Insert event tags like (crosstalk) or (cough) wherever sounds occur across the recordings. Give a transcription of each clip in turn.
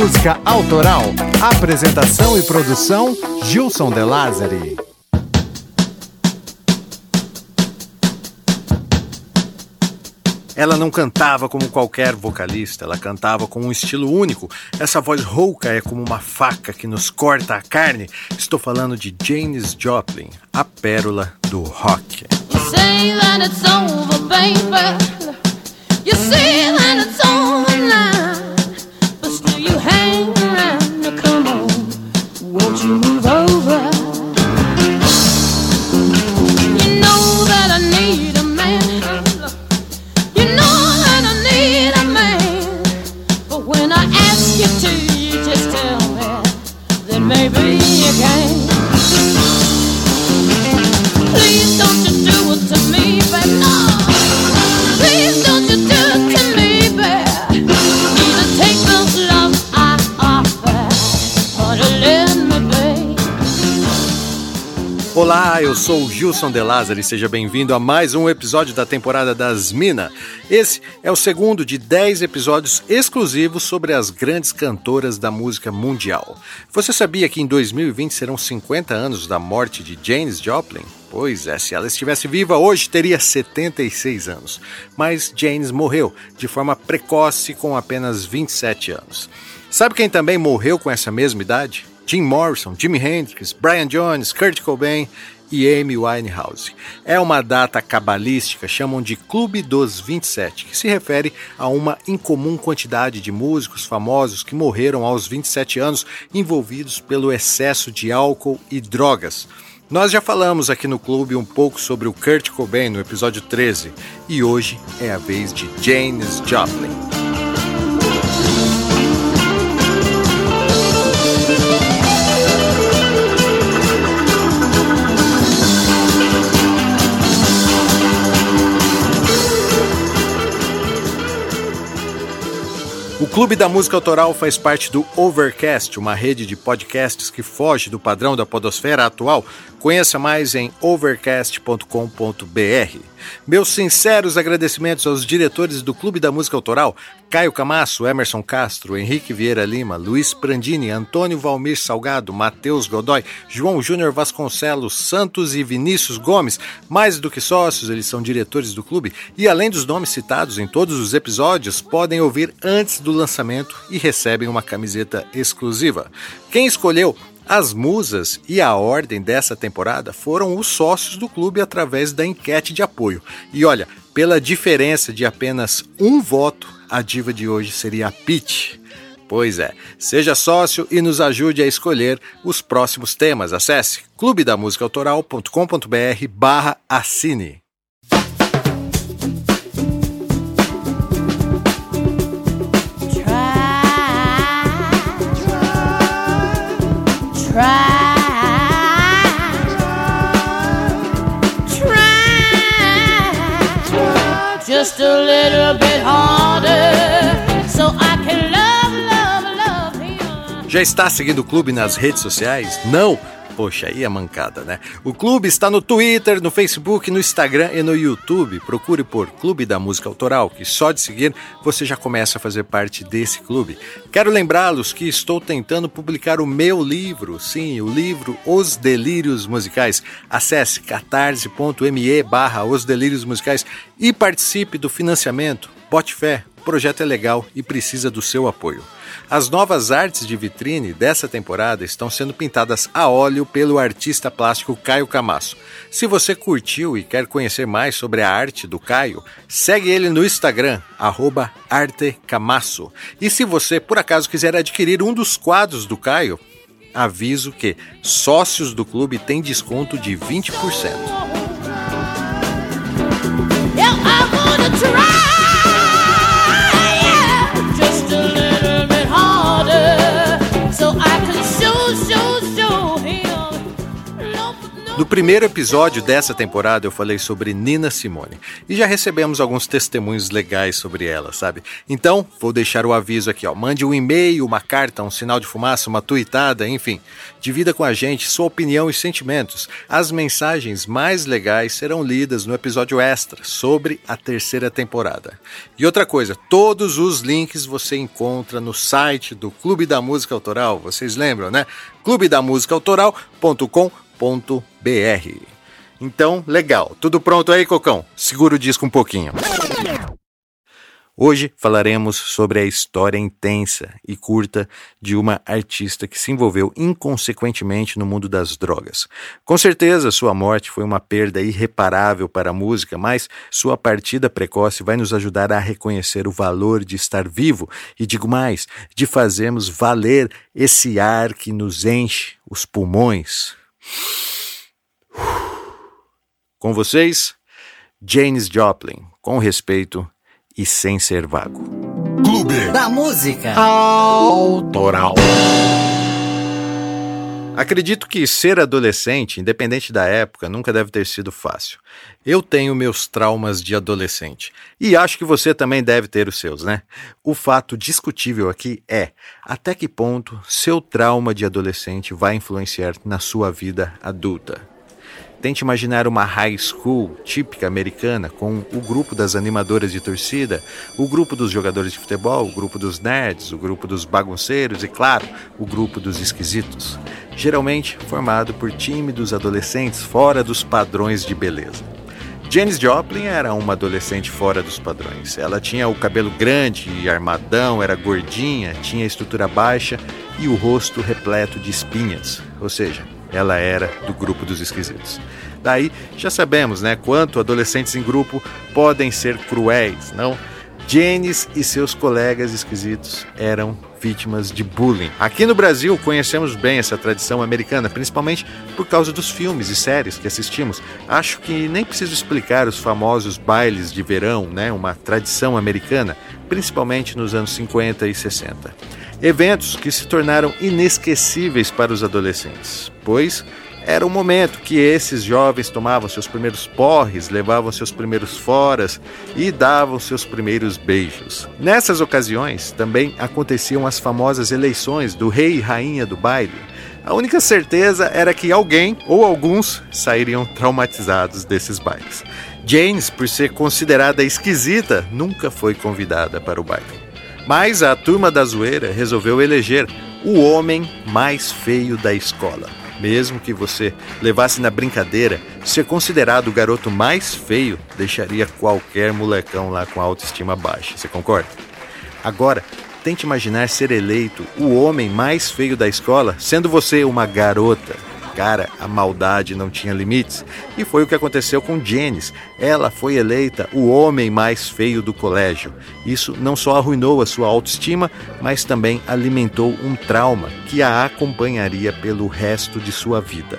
música autoral. Apresentação e produção: Gilson De Lázari. Ela não cantava como qualquer vocalista, ela cantava com um estilo único. Essa voz rouca é como uma faca que nos corta a carne. Estou falando de Janis Joplin, a pérola do rock. You you hang around. Now come on, won't you move over? Olá, eu sou o Gilson De Lázaro e seja bem-vindo a mais um episódio da temporada das Mina. Esse é o segundo de 10 episódios exclusivos sobre as grandes cantoras da música mundial. Você sabia que em 2020 serão 50 anos da morte de Janis Joplin? Pois é, se ela estivesse viva hoje teria 76 anos. Mas Janis morreu de forma precoce com apenas 27 anos. Sabe quem também morreu com essa mesma idade? Jim Morrison, Jimi Hendrix, Brian Jones, Kurt Cobain e Amy Winehouse. É uma data cabalística, chamam de Clube dos 27, que se refere a uma incomum quantidade de músicos famosos que morreram aos 27 anos envolvidos pelo excesso de álcool e drogas. Nós já falamos aqui no clube um pouco sobre o Kurt Cobain no episódio 13 e hoje é a vez de Janis Joplin. Clube da Música Autoral faz parte do Overcast, uma rede de podcasts que foge do padrão da podosfera atual. Conheça mais em overcast.com.br. Meus sinceros agradecimentos aos diretores do Clube da Música Autoral, Caio Camasso, Emerson Castro, Henrique Vieira Lima, Luiz Prandini, Antônio Valmir Salgado, Matheus Godoy, João Júnior Vasconcelos, Santos e Vinícius Gomes. Mais do que sócios, eles são diretores do clube e, além dos nomes citados em todos os episódios, podem ouvir antes do lançamento e recebem uma camiseta exclusiva. Quem escolheu as musas e a ordem dessa temporada foram os sócios do clube através da enquete de apoio. E olha, pela diferença de apenas um voto, a diva de hoje seria a Pete. Pois é, seja sócio e nos ajude a escolher os próximos temas. Acesse clubedamusicaautoral.com.br barra assine. Já está seguindo o clube nas redes sociais? Não? Poxa, aí é mancada, né? O clube está no Twitter, no Facebook, no Instagram e no YouTube. Procure por Clube da Música Autoral, que só de seguir você já começa a fazer parte desse clube. Quero lembrá-los que estou tentando publicar o meu livro, sim, o livro Os Delírios Musicais. Acesse catarse.me barra Os Delírios Musicais e participe do financiamento. Bote fé, o projeto é legal e precisa do seu apoio. As novas artes de vitrine dessa temporada estão sendo pintadas a óleo pelo artista plástico Caio Camasso. Se você curtiu e quer conhecer mais sobre a arte do Caio, segue ele no Instagram, artecamasso. E se você por acaso quiser adquirir um dos quadros do Caio, aviso que sócios do clube têm desconto de 20%. No primeiro episódio dessa temporada eu falei sobre Nina Simone e já recebemos alguns testemunhos legais sobre ela, sabe? Então, vou deixar o aviso aqui, ó. Mande um e-mail, uma carta, um sinal de fumaça, uma tuitada, enfim. Divida com a gente sua opinião e sentimentos. As mensagens mais legais serão lidas no episódio extra sobre a terceira temporada. E outra coisa, todos os links você encontra no site do Clube da Música Autoral. Vocês lembram, né? clubedamusicaautoral.com.br www.cocão.br. Então, legal. Tudo pronto aí, Cocão? Segura o disco um pouquinho. Hoje falaremos sobre a história intensa e curta de uma artista que se envolveu inconsequentemente no mundo das drogas. Com certeza, sua morte foi uma perda irreparável para a música, mas sua partida precoce vai nos ajudar a reconhecer o valor de estar vivo e, digo mais, de fazermos valer esse ar que nos enche os pulmões. Com vocês, Janis Joplin, com respeito e sem ser vago. Clube da Música Autoral. Acredito que ser adolescente, independente da época, nunca deve ter sido fácil. Eu tenho meus traumas de adolescente e acho que você também deve ter os seus, né? O fato discutível aqui é até que ponto seu trauma de adolescente vai influenciar na sua vida adulta. Tente imaginar uma high school típica americana com o grupo das animadoras de torcida, o grupo dos jogadores de futebol, o grupo dos nerds, o grupo dos bagunceiros e, claro, o grupo dos esquisitos. Geralmente formado por tímidos adolescentes fora dos padrões de beleza. Janis Joplin era uma adolescente fora dos padrões. Ela tinha o cabelo grande e armadão, era gordinha, tinha estrutura baixa e o rosto repleto de espinhas, ou seja, ela era do grupo dos esquisitos. Daí já sabemos, né, quanto adolescentes em grupo podem ser cruéis, não? Janis e seus colegas esquisitos eram vítimas de bullying. Aqui no Brasil conhecemos bem essa tradição americana, principalmente por causa dos filmes e séries que assistimos. Acho que nem preciso explicar os famosos bailes de verão, né, uma tradição americana, principalmente nos anos 50 e 60. Eventos que se tornaram inesquecíveis para os adolescentes, pois era o momento que esses jovens tomavam seus primeiros porres, levavam seus primeiros foras e davam seus primeiros beijos. Nessas ocasiões também aconteciam as famosas eleições do rei e rainha do baile. A única certeza era que alguém ou alguns sairiam traumatizados desses bailes. James, por ser considerada esquisita, nunca foi convidada para o baile. Mas a turma da zoeira resolveu eleger o homem mais feio da escola. Mesmo que você levasse na brincadeira, ser considerado o garoto mais feio deixaria qualquer molecão lá com autoestima baixa. Você concorda? Agora, tente imaginar ser eleito o homem mais feio da escola, sendo você uma garota Cara, a maldade não tinha limites. E foi o que aconteceu com Janice. Ela foi eleita o homem mais feio do colégio. Isso não só arruinou a sua autoestima, mas também alimentou um trauma que a acompanharia pelo resto de sua vida.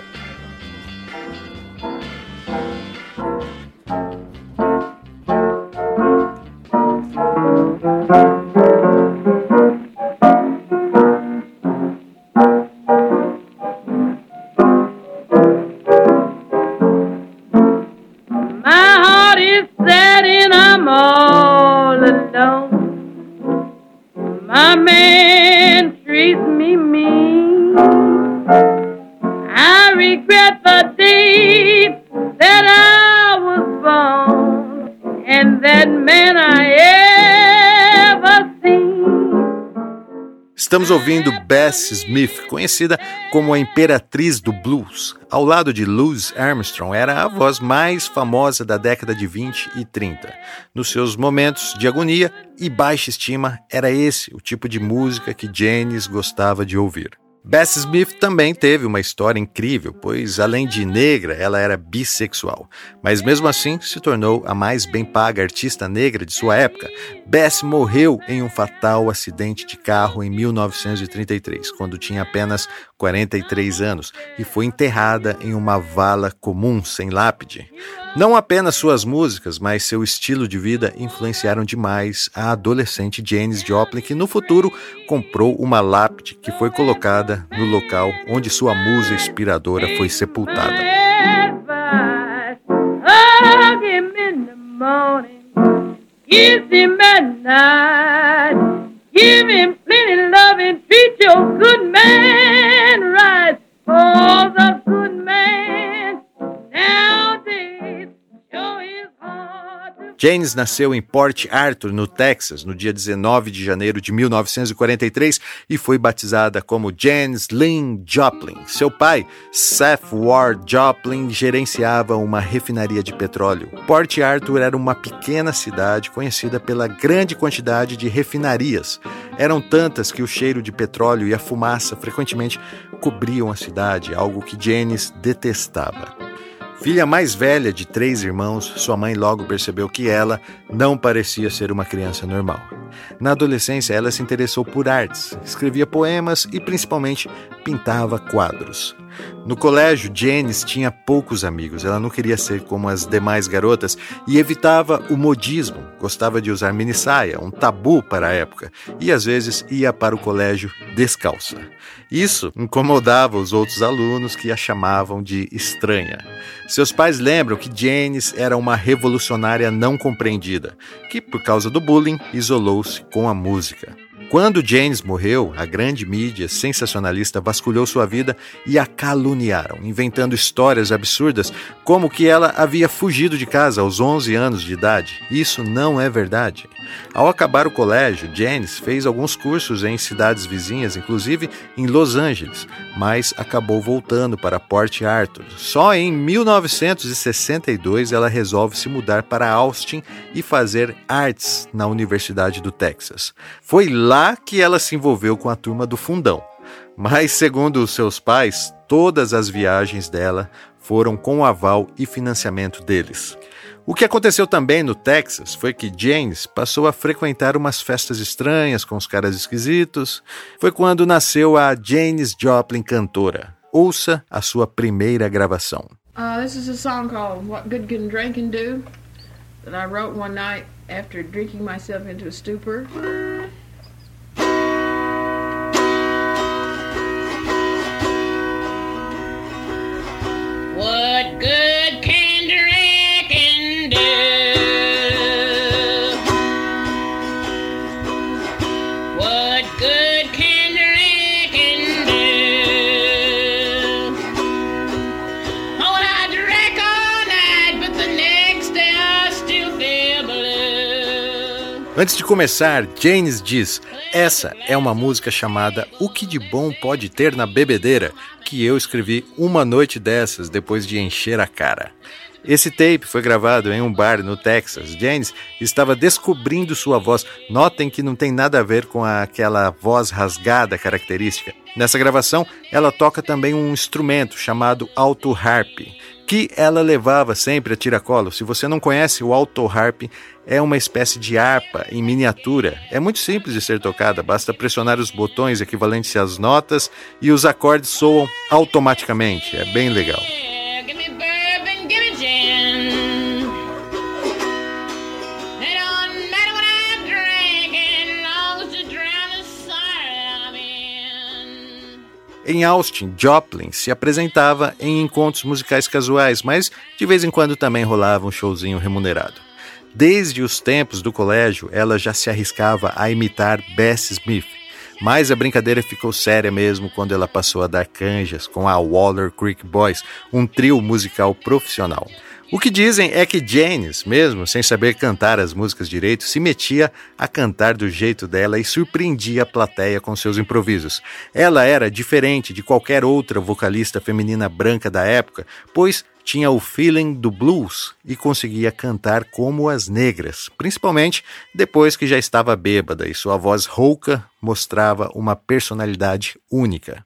Estamos ouvindo Bess Smith, conhecida como a Imperatriz do Blues. Ao lado de Louis Armstrong, era a voz mais famosa da década de 20 e 30. Nos seus momentos de agonia e baixa estima, era esse o tipo de música que Janis gostava de ouvir. Bessie Smith também teve uma história incrível, pois além de negra, ela era bissexual, mas mesmo assim se tornou a mais bem paga artista negra de sua época. Bessie morreu em um fatal acidente de carro em 1933, quando tinha apenas 43 anos, e foi enterrada em uma vala comum sem lápide. Não apenas suas músicas, mas seu estilo de vida influenciaram demais a adolescente Janis Joplin, que no futuro comprou uma lápide que foi colocada no local onde sua musa inspiradora foi sepultada. Hug him at night, give him plenty love and treat your good man right. Oh, the good man is James nasceu em Port Arthur, no Texas, no dia 19 de janeiro de 1943 e foi batizada como James Lynn Joplin. Seu pai, Seth Ward Joplin, gerenciava uma refinaria de petróleo. Port Arthur era uma pequena cidade conhecida pela grande quantidade de refinarias. Eram tantas que o cheiro de petróleo e a fumaça frequentemente cobriam a cidade, algo que James detestava. Filha mais velha de três irmãos, sua mãe logo percebeu que ela não parecia ser uma criança normal. Na adolescência, ela se interessou por artes, escrevia poemas e principalmente pintava quadros. No colégio, Janice tinha poucos amigos. Ela não queria ser como as demais garotas e evitava o modismo. Gostava de usar mini saia, um tabu para a época, e às vezes ia para o colégio descalça. Isso incomodava os outros alunos que a chamavam de estranha. Seus pais lembram que Janice era uma revolucionária não compreendida, que por causa do bullying isolou-se com a música. Quando James morreu, a grande mídia sensacionalista vasculhou sua vida e a caluniaram, inventando histórias absurdas como que ela havia fugido de casa aos 11 anos de idade. Isso não é verdade. Ao acabar o colégio, James fez alguns cursos em cidades vizinhas, inclusive em Los Angeles, mas acabou voltando para Port Arthur. Só em 1962 ela resolve se mudar para Austin e fazer artes na Universidade do Texas. Foi lá que ela se envolveu com a turma do Fundão. Mas, segundo seus pais, todas as viagens dela foram com o aval e financiamento deles. O que aconteceu também no Texas foi que James passou a frequentar umas festas estranhas com os caras esquisitos. Foi quando nasceu a Janis Joplin cantora. Ouça a sua primeira gravação. Uh, this is a song called What Good Can Drinking Do that I wrote one night after drinking myself into a stupor. What good can Antes de começar, James diz: Essa é uma música chamada O que de bom pode ter na bebedeira, que eu escrevi uma noite dessas depois de encher a cara. Esse tape foi gravado em um bar no Texas. James estava descobrindo sua voz. Notem que não tem nada a ver com aquela voz rasgada característica. Nessa gravação, ela toca também um instrumento chamado alto harp, que ela levava sempre a tiracolo. Se você não conhece, o alto harp é uma espécie de harpa em miniatura. É muito simples de ser tocada, basta pressionar os botões equivalentes às notas e os acordes soam automaticamente. É bem legal. Em Austin, Joplin se apresentava em encontros musicais casuais, mas de vez em quando também rolava um showzinho remunerado. Desde os tempos do colégio, ela já se arriscava a imitar Bessie Smith, mas a brincadeira ficou séria mesmo quando ela passou a dar canjas com a Waller Creek Boys, um trio musical profissional. O que dizem é que Janis, mesmo sem saber cantar as músicas direito, se metia a cantar do jeito dela e surpreendia a plateia com seus improvisos. Ela era diferente de qualquer outra vocalista feminina branca da época, pois tinha o feeling do blues e conseguia cantar como as negras, principalmente depois que já estava bêbada e sua voz rouca mostrava uma personalidade única.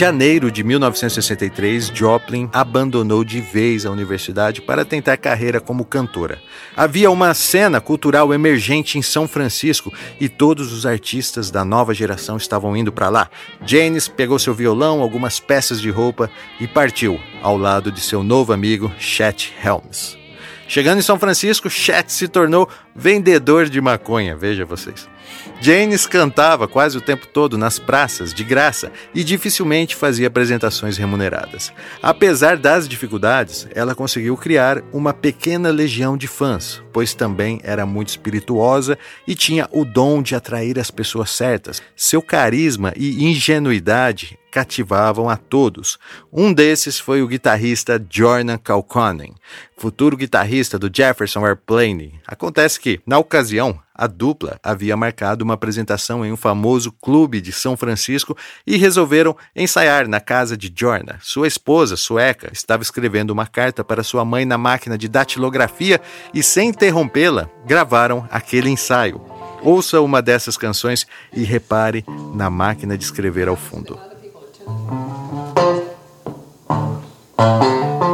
Janeiro de 1963, Joplin abandonou de vez a universidade para tentar carreira como cantora. Havia uma cena cultural emergente em São Francisco e todos os artistas da nova geração estavam indo para lá. Janis pegou seu violão, algumas peças de roupa e partiu ao lado de seu novo amigo Chet Helms. Chegando em São Francisco, Chet se tornou vendedor de maconha, veja vocês. Janis cantava quase o tempo todo nas praças, de graça, e dificilmente fazia apresentações remuneradas. Apesar das dificuldades, ela conseguiu criar uma pequena legião de fãs, pois também era muito espirituosa e tinha o dom de atrair as pessoas certas. Seu carisma e ingenuidade cativavam a todos. Um desses foi o guitarrista Jordan Kaukonen, futuro guitarrista do Jefferson Airplane. Acontece que, na ocasião, a dupla havia marcado uma apresentação em um famoso clube de São Francisco e resolveram ensaiar na casa de Jorna. Sua esposa, sueca, estava escrevendo uma carta para sua mãe na máquina de datilografia e, sem interrompê-la, gravaram aquele ensaio. Ouça uma dessas canções e repare na máquina de escrever ao fundo. Thank you.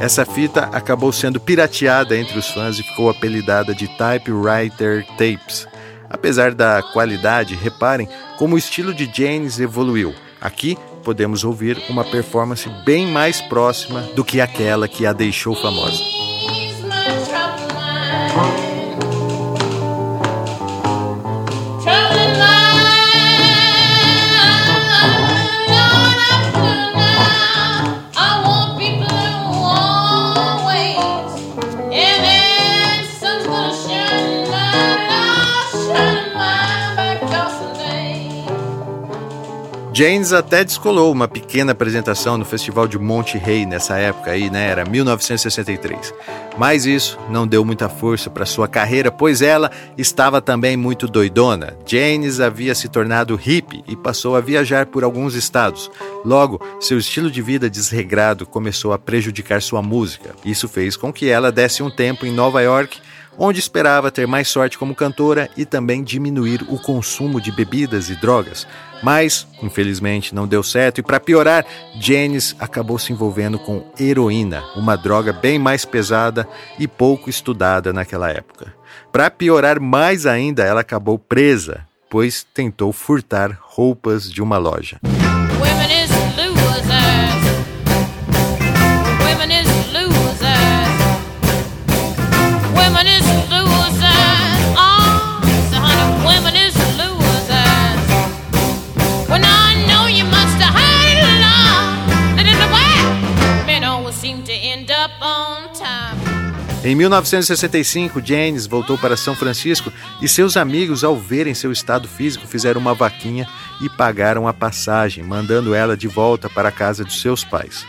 Essa fita acabou sendo pirateada entre os fãs e ficou apelidada de Typewriter Tapes. Apesar da qualidade, reparem como o estilo de James evoluiu. Aqui podemos ouvir uma performance bem mais próxima do que aquela que a deixou famosa. James até descolou uma pequena apresentação no Festival de Monte Rei nessa época aí, né? Era 1963. Mas isso não deu muita força para sua carreira, pois ela estava também muito doidona. James havia se tornado hippie e passou a viajar por alguns estados. Logo, seu estilo de vida desregrado começou a prejudicar sua música. Isso fez com que ela desse um tempo em Nova York onde esperava ter mais sorte como cantora e também diminuir o consumo de bebidas e drogas. Mas, infelizmente, não deu certo e, para piorar, Janice acabou se envolvendo com heroína, uma droga bem mais pesada e pouco estudada naquela época. Para piorar mais ainda, ela acabou presa, pois tentou furtar roupas de uma loja. Em 1965, James voltou para São Francisco e seus amigos, ao verem seu estado físico, fizeram uma vaquinha e pagaram a passagem, mandando ela de volta para a casa dos seus pais.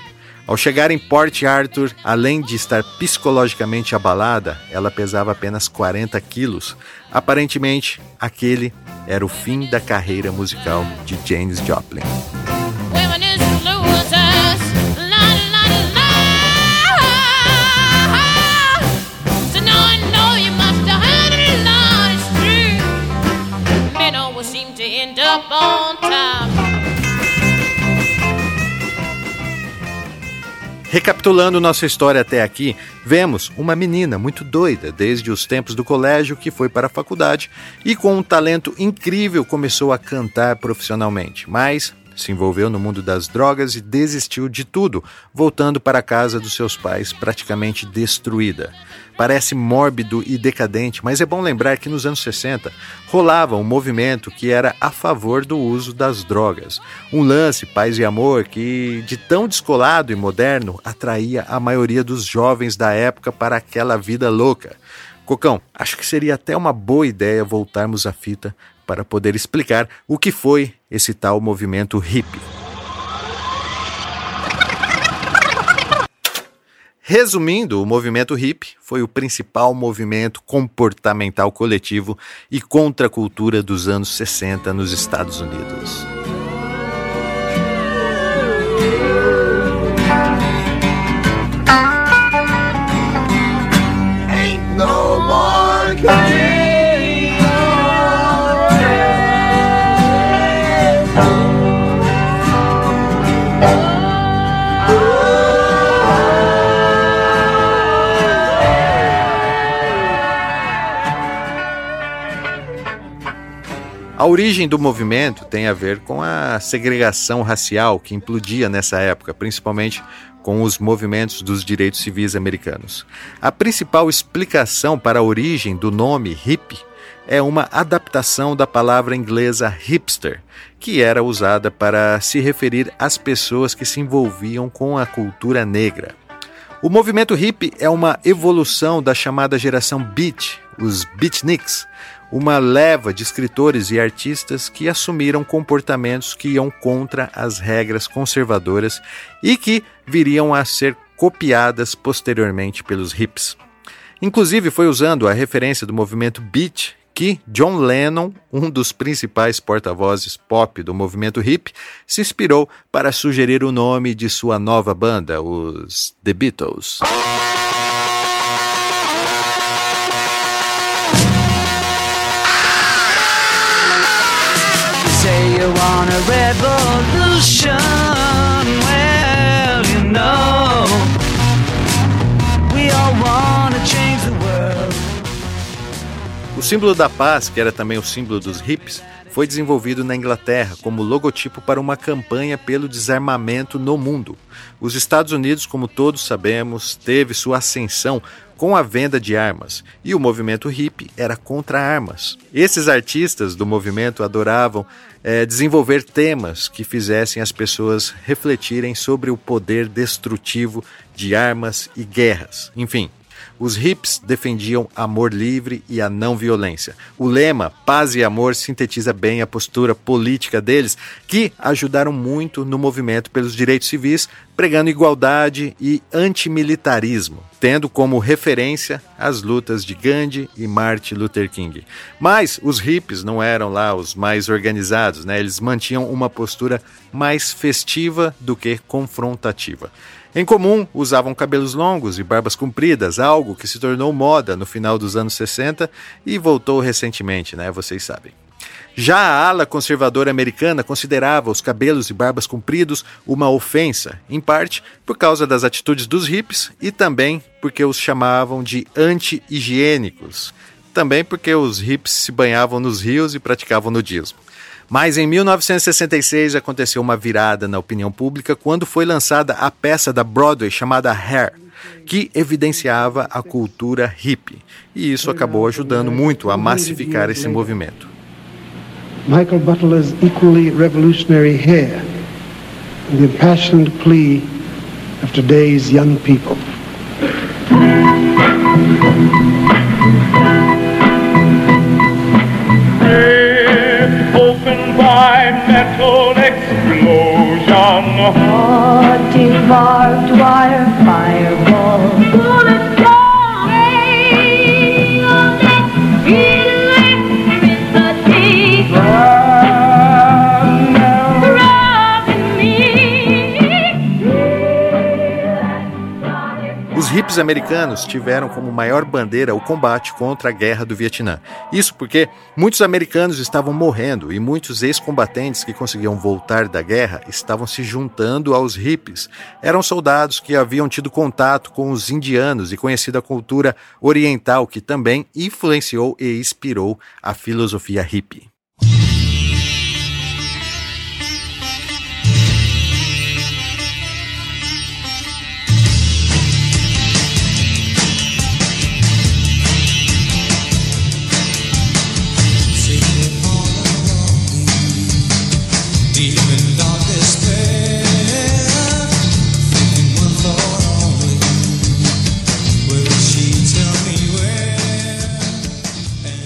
Ao chegar em Port Arthur, além de estar psicologicamente abalada, ela pesava apenas 40 quilos. Aparentemente, aquele era o fim da carreira musical de James Joplin. Recapitulando nossa história até aqui, vemos uma menina muito doida desde os tempos do colégio que foi para a faculdade e com um talento incrível começou a cantar profissionalmente, mas se envolveu no mundo das drogas e desistiu de tudo, voltando para a casa dos seus pais praticamente destruída. Parece mórbido e decadente, mas é bom lembrar que nos anos 60 rolava um movimento que era a favor do uso das drogas. Um lance paz e amor que, de tão descolado e moderno, atraía a maioria dos jovens da época para aquela vida louca. Cocão, acho que seria até uma boa ideia voltarmos à fita para poder explicar o que foi esse tal movimento hippie. Resumindo, o movimento hip foi o principal movimento comportamental coletivo e contracultura dos anos 60 nos Estados Unidos. Ain't no more A origem do movimento tem a ver com a segregação racial que implodia nessa época, principalmente com os movimentos dos direitos civis americanos. A principal explicação para a origem do nome hippie é uma adaptação da palavra inglesa hipster, que era usada para se referir às pessoas que se envolviam com a cultura negra. O movimento hippie é uma evolução da chamada geração beat, os beatniks, uma leva de escritores e artistas que assumiram comportamentos que iam contra as regras conservadoras e que viriam a ser copiadas posteriormente pelos hips. Inclusive, foi usando a referência do movimento beat que John Lennon, um dos principais porta-vozes pop do movimento hip, se inspirou para sugerir o nome de sua nova banda, os The Beatles. Revolution. Well, you know, we all want to change the world. O símbolo da paz, que era também o símbolo dos hips, foi desenvolvido na Inglaterra como logotipo para uma campanha pelo desarmamento no mundo. Os Estados Unidos, como todos sabemos, teve sua ascensão com a venda de armas, e o movimento hippie era contra armas. Esses artistas do movimento adoravam é, desenvolver temas que fizessem as pessoas refletirem sobre o poder destrutivo de armas e guerras. Enfim, os hips defendiam amor livre e a não violência. O lema Paz e Amor sintetiza bem a postura política deles, que ajudaram muito no movimento pelos direitos civis, pregando igualdade e antimilitarismo, tendo como referência as lutas de Gandhi e Martin Luther King. Mas os hippies não eram lá os mais organizados, né? Eles mantinham uma postura mais festiva do que confrontativa. Em comum, usavam cabelos longos e barbas compridas, algo que se tornou moda no final dos anos 60 e voltou recentemente, né? Vocês sabem. Já a ala conservadora americana considerava os cabelos e barbas compridos uma ofensa, em parte por causa das atitudes dos hippies e também porque os chamavam de anti-higiênicos. Também porque os hippies se banhavam nos rios e praticavam nudismo. Mas em 1966 aconteceu uma virada na opinião pública quando foi lançada a peça da Broadway chamada Hair, que evidenciava a cultura hippie. E isso acabou ajudando muito a massificar esse movimento. Michael Butler's equally revolutionary hair the impassioned plea of today's young people. Metal explosion. Hot barbed wire fireball. Hippies americanos tiveram como maior bandeira o combate contra a guerra do Vietnã. Isso porque muitos americanos estavam morrendo e muitos ex-combatentes que conseguiam voltar da guerra estavam se juntando aos hippies. Eram soldados que haviam tido contato com os indianos e conhecido a cultura oriental que também influenciou e inspirou a filosofia hippie.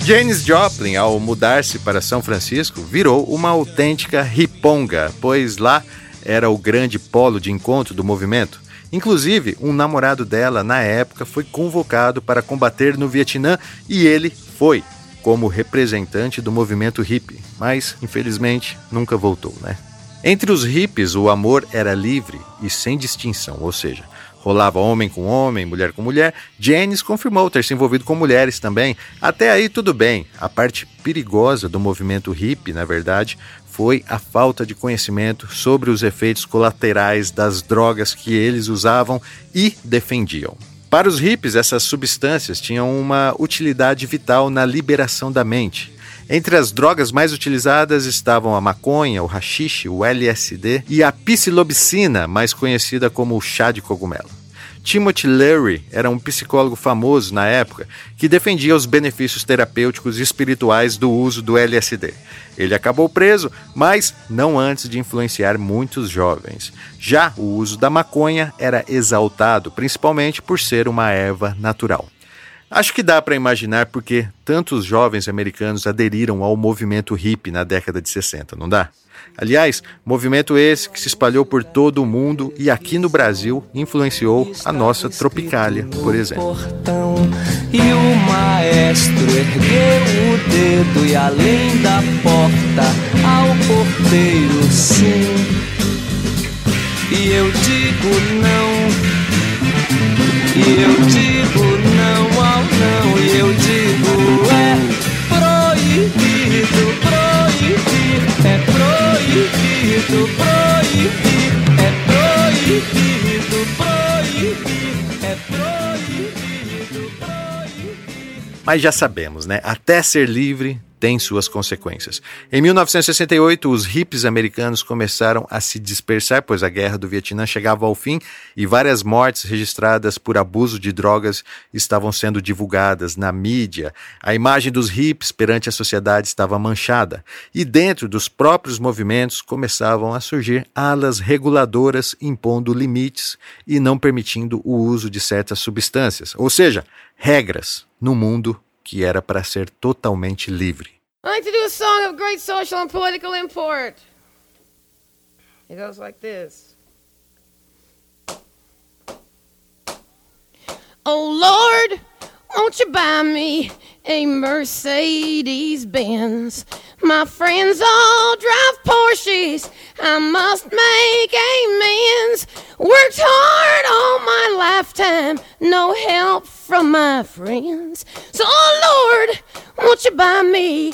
Janis Joplin, ao mudar-se para São Francisco, virou uma autêntica riponga, pois lá era o grande polo de encontro do movimento. Inclusive, um namorado dela, na época, foi convocado para combater no Vietnã e ele foi, como representante do movimento hippie, mas, infelizmente, nunca voltou, né? Entre os hippies, o amor era livre e sem distinção, ou seja, rolava homem com homem, mulher com mulher. Janice confirmou ter se envolvido com mulheres também. Até aí tudo bem. A parte perigosa do movimento hippie, na verdade, foi a falta de conhecimento sobre os efeitos colaterais das drogas que eles usavam e defendiam. Para os hippies, essas substâncias tinham uma utilidade vital na liberação da mente. Entre as drogas mais utilizadas estavam a maconha, o rachixe, o LSD e a psilocibina, mais conhecida como o chá de cogumelo. Timothy Leary era um psicólogo famoso na época que defendia os benefícios terapêuticos e espirituais do uso do LSD. Ele acabou preso, mas não antes de influenciar muitos jovens. Já o uso da maconha era exaltado, principalmente por ser uma erva natural. Acho que dá para imaginar porque tantos jovens americanos aderiram ao movimento hippie na década de 60, não dá? Aliás, movimento esse que se espalhou por todo o mundo e aqui no Brasil influenciou a nossa Tropicália, por exemplo. E o maestro ergueu o dedo e além da porta ao porteiro sim. E eu digo não. E eu digo não. E eu digo é proibido, proibido, é proibido proibido, é proibido, proibir, é proibido. Mas já sabemos, né? Até ser livre tem suas consequências. Em 1968, os hippies americanos começaram a se dispersar, pois a guerra do Vietnã chegava ao fim e várias mortes registradas por abuso de drogas estavam sendo divulgadas na mídia. A imagem dos hippies perante a sociedade estava manchada e dentro dos próprios movimentos começavam a surgir alas reguladoras impondo limites e não permitindo o uso de certas substâncias, ou seja, regras no mundo que era para ser totalmente livre. I like to do a song of great social and political import. It goes like this. Oh Lord, won't you buy me a Mercedes Benz? My friends all drive Porsches. I must make amends. Worked hard all my lifetime, no help from my friends. So, oh Lord, won't you buy me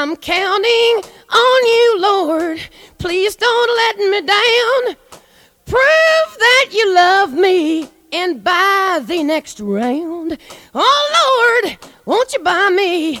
I'm counting on you, Lord. Please don't let me down. Prove that you love me and buy the next round. Oh, Lord, won't you buy me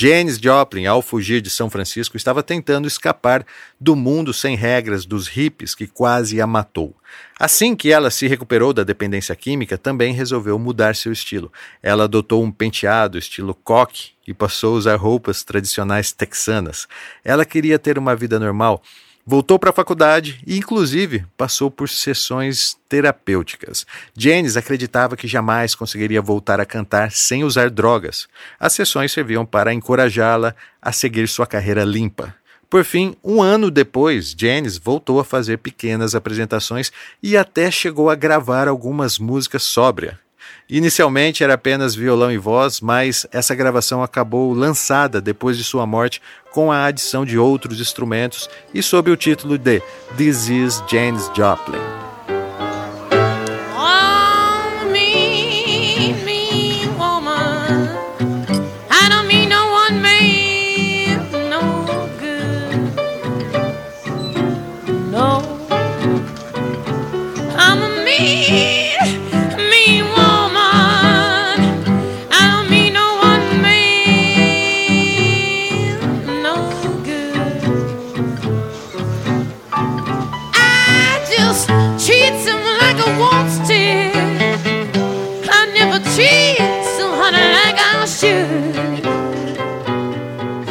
Janis Joplin, ao fugir de São Francisco, estava tentando escapar do mundo sem regras dos hippies que quase a matou. Assim que ela se recuperou da dependência química, também resolveu mudar seu estilo. Ela adotou um penteado estilo coque e passou a usar roupas tradicionais texanas. Ela queria ter uma vida normal Voltou para a faculdade e, inclusive, passou por sessões terapêuticas. Janis acreditava que jamais conseguiria voltar a cantar sem usar drogas. As sessões serviam para encorajá-la a seguir sua carreira limpa. Por fim, um ano depois, Janis voltou a fazer pequenas apresentações e até chegou a gravar algumas músicas sóbria. Inicialmente era apenas violão e voz, mas essa gravação acabou lançada depois de sua morte com a adição de outros instrumentos e sob o título de This is Janis Joplin.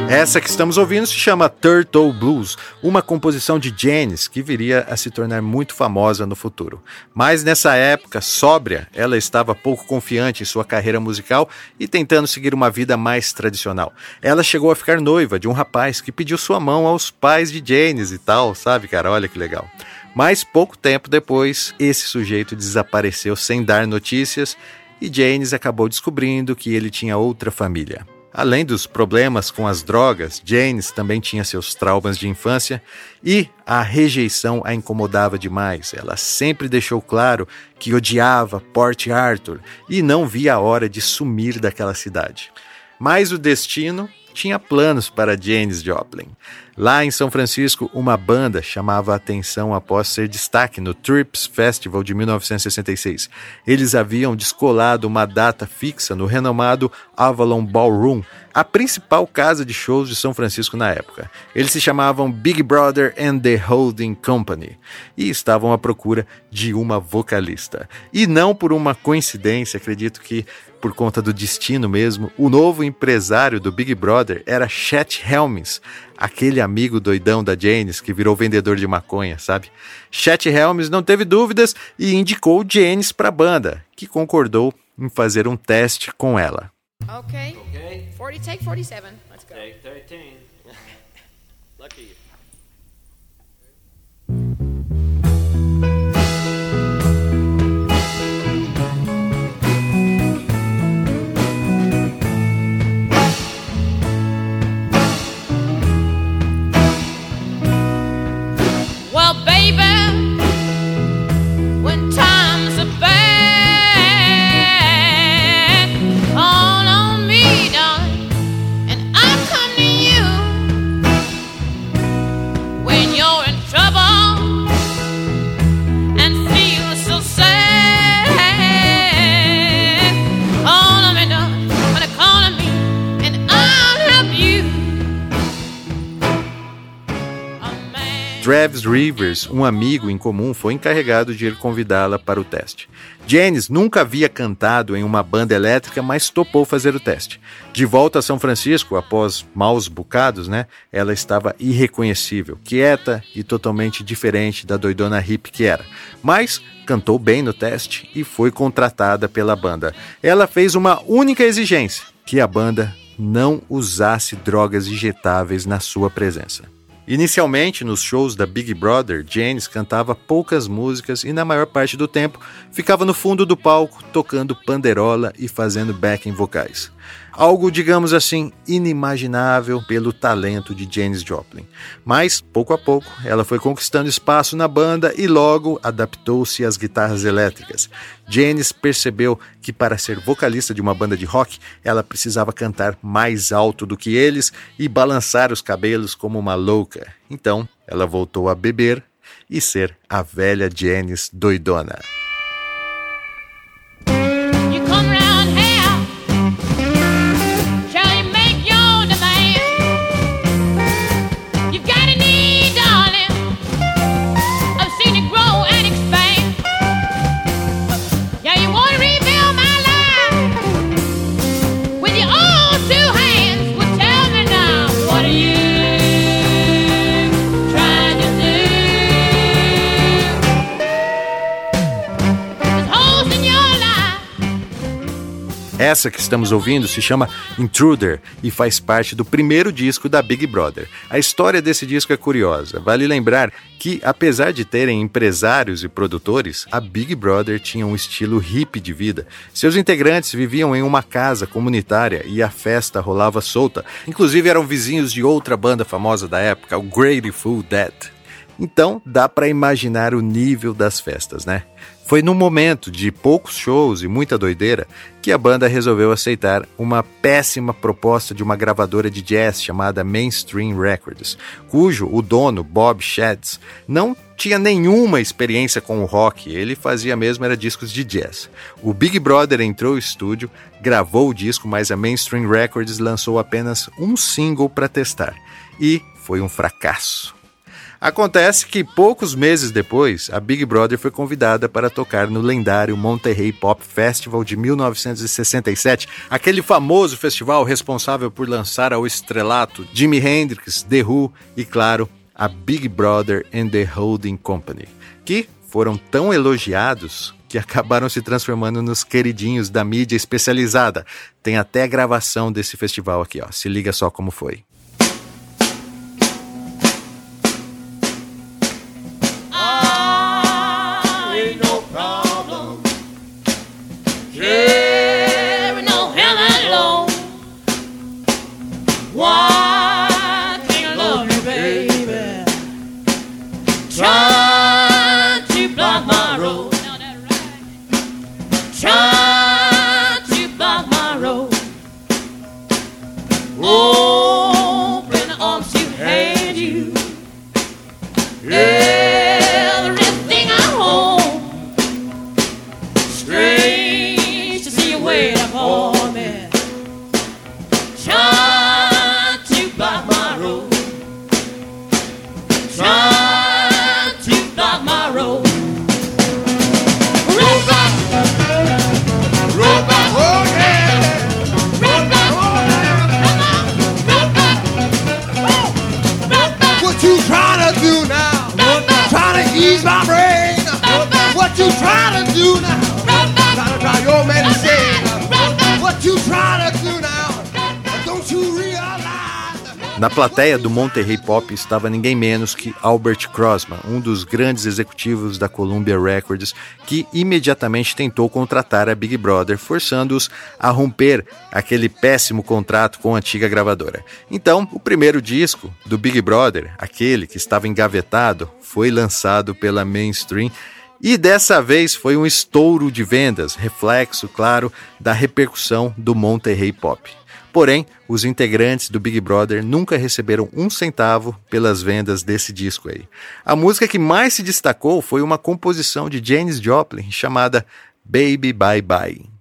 Essa que estamos ouvindo se chama Turtle Blues, uma composição de Janis que viria a se tornar muito famosa no futuro. Mas nessa época, sóbria, ela estava pouco confiante em sua carreira musical e tentando seguir uma vida mais tradicional. Ela chegou a ficar noiva de um rapaz que pediu sua mão aos pais de Janis e tal, sabe, cara? Olha que legal. Mas pouco tempo depois, esse sujeito desapareceu sem dar notícias e Janis acabou descobrindo que ele tinha outra família. Além dos problemas com as drogas, James também tinha seus traumas de infância e a rejeição a incomodava demais. Ela sempre deixou claro que odiava Port Arthur e não via a hora de sumir daquela cidade. Mas o destino tinha planos para Janis Joplin. Lá em São Francisco, uma banda chamava a atenção após ser destaque no Trips Festival de 1966. Eles haviam descolado uma data fixa no renomado Avalon Ballroom, a principal casa de shows de São Francisco na época. Eles se chamavam Big Brother and the Holding Company e estavam à procura de uma vocalista. E não por uma coincidência, acredito que por conta do destino mesmo, o novo empresário do Big Brother era Chet Helms, aquele amigo doidão da Janis que virou vendedor de maconha, sabe? Chet Helms não teve dúvidas e indicou Janis para a banda, que concordou em fazer um teste com ela. Okay. Okay. 40, take 47. Let's go. Take 13. (laughs) Lucky. Well, baby, Travis Rivers, um amigo em comum, foi encarregado de ir convidá-la para o teste. Janis nunca havia cantado em uma banda elétrica, mas topou fazer o teste. De volta a São Francisco, após maus bocados, né, ela estava irreconhecível, quieta e totalmente diferente da doidona hippie que era. Mas cantou bem no teste e foi contratada pela banda. Ela fez uma única exigência: que a banda não usasse drogas injetáveis na sua presença. Inicialmente, nos shows da Big Brother, Janis cantava poucas músicas e, na maior parte do tempo, ficava no fundo do palco tocando panderola e fazendo backing vocais. Algo, digamos assim, inimaginável pelo talento de Janis Joplin. Mas, pouco a pouco, ela foi conquistando espaço na banda e logo adaptou-se às guitarras elétricas. Janis percebeu que para ser vocalista de uma banda de rock, ela precisava cantar mais alto do que eles e balançar os cabelos como uma louca. Então, ela voltou a beber e ser a velha Janis doidona. Essa que estamos ouvindo se chama Intruder e faz parte do primeiro disco da Big Brother. A história desse disco é curiosa. Vale lembrar que, apesar de terem empresários e produtores, a Big Brother tinha um estilo hippie de vida. Seus integrantes viviam em uma casa comunitária e a festa rolava solta. Inclusive eram vizinhos de outra banda famosa da época, o Grateful Dead. Então, dá para imaginar o nível das festas, né? Foi num momento de poucos shows e muita doideira que a banda resolveu aceitar uma péssima proposta de uma gravadora de jazz chamada Mainstream Records, cujo o dono, Bob Shads, não tinha nenhuma experiência com o rock, ele fazia mesmo era discos de jazz. O Big Brother entrou no estúdio, gravou o disco, mas a Mainstream Records lançou apenas um single para testar e foi um fracasso. Acontece que poucos meses depois, a Big Brother foi convidada para tocar no lendário Monterrey Pop Festival de 1967, aquele famoso festival responsável por lançar ao estrelato Jimi Hendrix, The Who e, claro, a Big Brother and the Holding Company, que foram tão elogiados que acabaram se transformando nos queridinhos da mídia especializada. Tem até a gravação desse festival aqui, ó. Se liga só como foi. Na plateia do Monterrey Pop estava ninguém menos que Albert Crossman, um dos grandes executivos da Columbia Records, que imediatamente tentou contratar a Big Brother, forçando-os a romper aquele péssimo contrato com a antiga gravadora. Então, o primeiro disco do Big Brother, aquele que estava engavetado, foi lançado pela Mainstream e dessa vez foi um estouro de vendas, reflexo, claro, da repercussão do Monterrey Pop. Porém, os integrantes do Big Brother nunca receberam um centavo pelas vendas desse disco aí. A música que mais se destacou foi uma composição de Janis Joplin chamada Baby Bye Bye.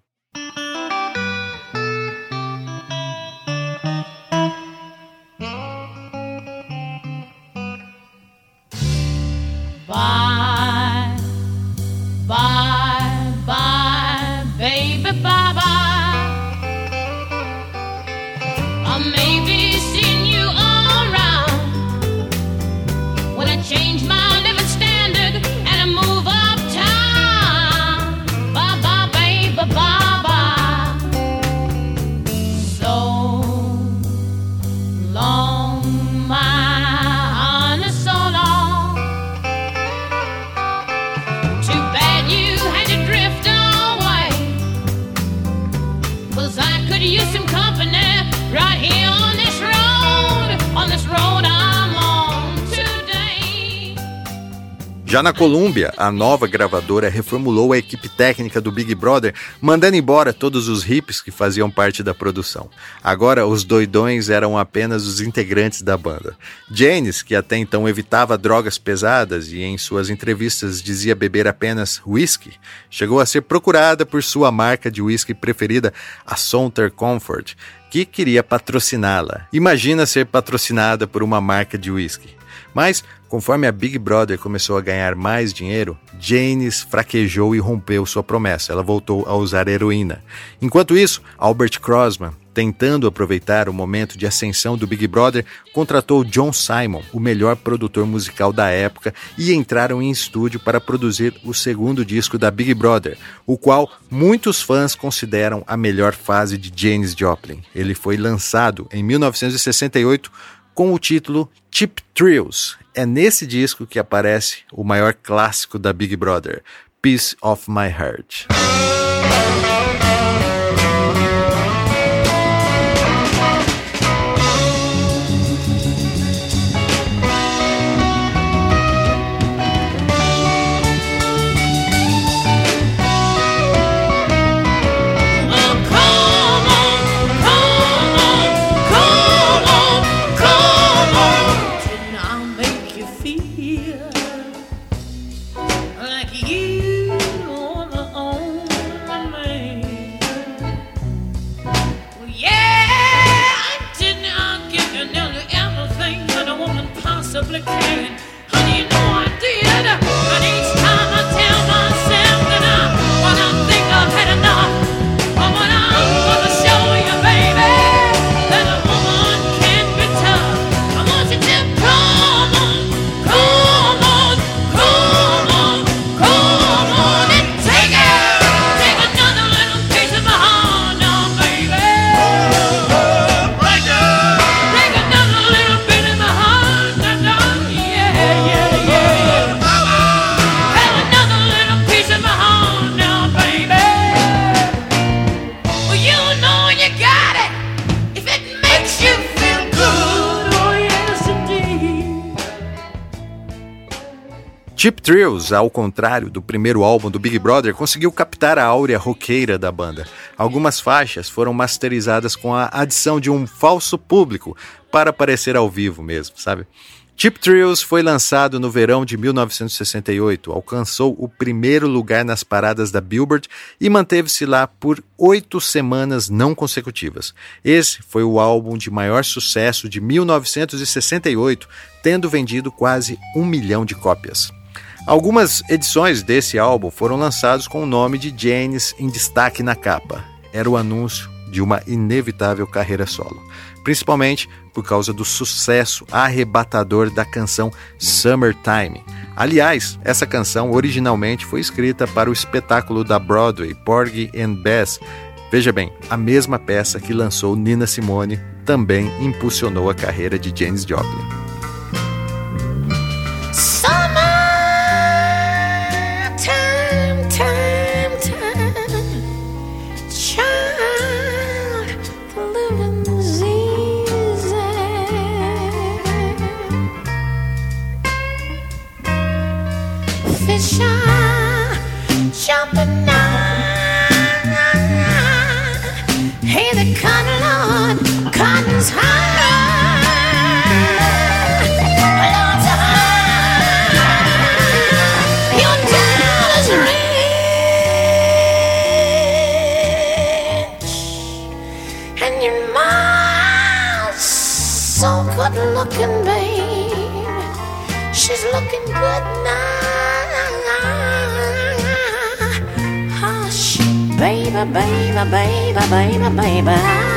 Já na Colômbia, a nova gravadora reformulou a equipe técnica do Big Brother, mandando embora todos os hips que faziam parte da produção. Agora, os doidões eram apenas os integrantes da banda. Janis, que até então evitava drogas pesadas e em suas entrevistas dizia beber apenas whisky, chegou a ser procurada por sua marca de whisky preferida, a Sonter Comfort, que queria patrociná-la. Imagina ser patrocinada por uma marca de whisky. Mas, conforme a Big Brother começou a ganhar mais dinheiro, Janis fraquejou e rompeu sua promessa. Ela voltou a usar heroína. Enquanto isso, Albert Crossman, tentando aproveitar o momento de ascensão do Big Brother, contratou John Simon, o melhor produtor musical da época, e entraram em estúdio para produzir o segundo disco da Big Brother, o qual muitos fãs consideram a melhor fase de Janis Joplin. Ele foi lançado em 1968 com o título Cheap Thrills. É nesse disco que aparece o maior clássico da Big Brother, Piece of My Heart. Thrills, ao contrário do primeiro álbum do Big Brother, conseguiu captar a áurea roqueira da banda. Algumas faixas foram masterizadas com a adição de um falso público para aparecer ao vivo mesmo, sabe? Chip Thrills foi lançado no verão de 1968, alcançou o primeiro lugar nas paradas da Billboard e manteve-se lá por oito semanas não consecutivas. Esse foi o álbum de maior sucesso de 1968, tendo vendido quase um milhão de cópias. Algumas edições desse álbum foram lançadas com o nome de Janis em destaque na capa. Era o anúncio de uma inevitável carreira solo, principalmente por causa do sucesso arrebatador da canção Summertime. Aliás, essa canção originalmente foi escrita para o espetáculo da Broadway Porgy and Bess. Veja bem, a mesma peça que lançou Nina Simone também impulsionou a carreira de Janis Joplin. Baby, baby, baby,